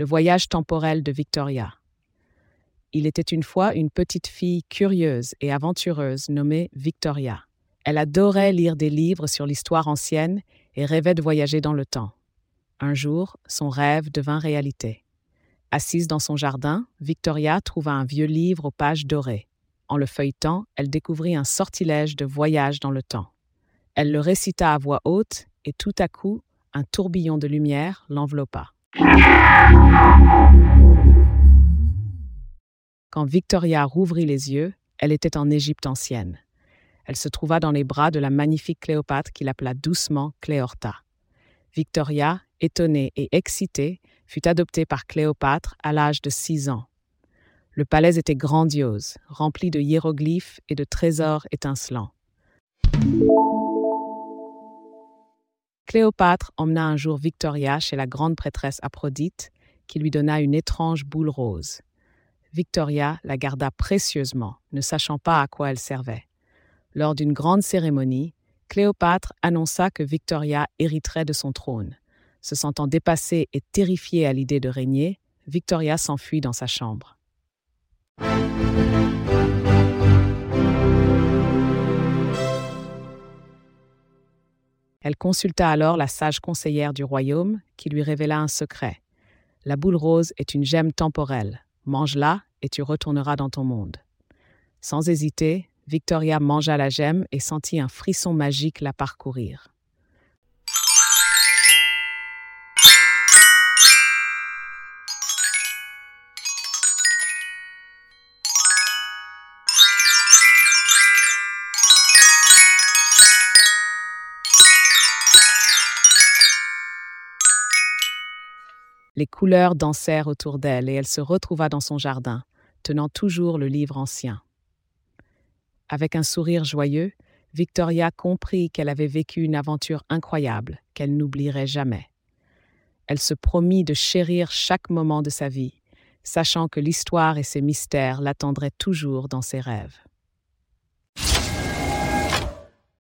Le voyage temporel de Victoria. Il était une fois une petite fille curieuse et aventureuse nommée Victoria. Elle adorait lire des livres sur l'histoire ancienne et rêvait de voyager dans le temps. Un jour, son rêve devint réalité. Assise dans son jardin, Victoria trouva un vieux livre aux pages dorées. En le feuilletant, elle découvrit un sortilège de voyage dans le temps. Elle le récita à voix haute et tout à coup, un tourbillon de lumière l'enveloppa. Quand Victoria rouvrit les yeux, elle était en Égypte ancienne. Elle se trouva dans les bras de la magnifique Cléopâtre qui l'appela doucement Cléorta. Victoria, étonnée et excitée, fut adoptée par Cléopâtre à l'âge de six ans. Le palais était grandiose, rempli de hiéroglyphes et de trésors étincelants. Cléopâtre emmena un jour Victoria chez la grande prêtresse Aphrodite, qui lui donna une étrange boule rose. Victoria la garda précieusement, ne sachant pas à quoi elle servait. Lors d'une grande cérémonie, Cléopâtre annonça que Victoria hériterait de son trône. Se sentant dépassée et terrifiée à l'idée de régner, Victoria s'enfuit dans sa chambre. Elle consulta alors la sage conseillère du royaume, qui lui révéla un secret. La boule rose est une gemme temporelle. Mange-la et tu retourneras dans ton monde. Sans hésiter, Victoria mangea la gemme et sentit un frisson magique la parcourir. Les couleurs dansèrent autour d'elle et elle se retrouva dans son jardin, tenant toujours le livre ancien. Avec un sourire joyeux, Victoria comprit qu'elle avait vécu une aventure incroyable qu'elle n'oublierait jamais. Elle se promit de chérir chaque moment de sa vie, sachant que l'histoire et ses mystères l'attendraient toujours dans ses rêves.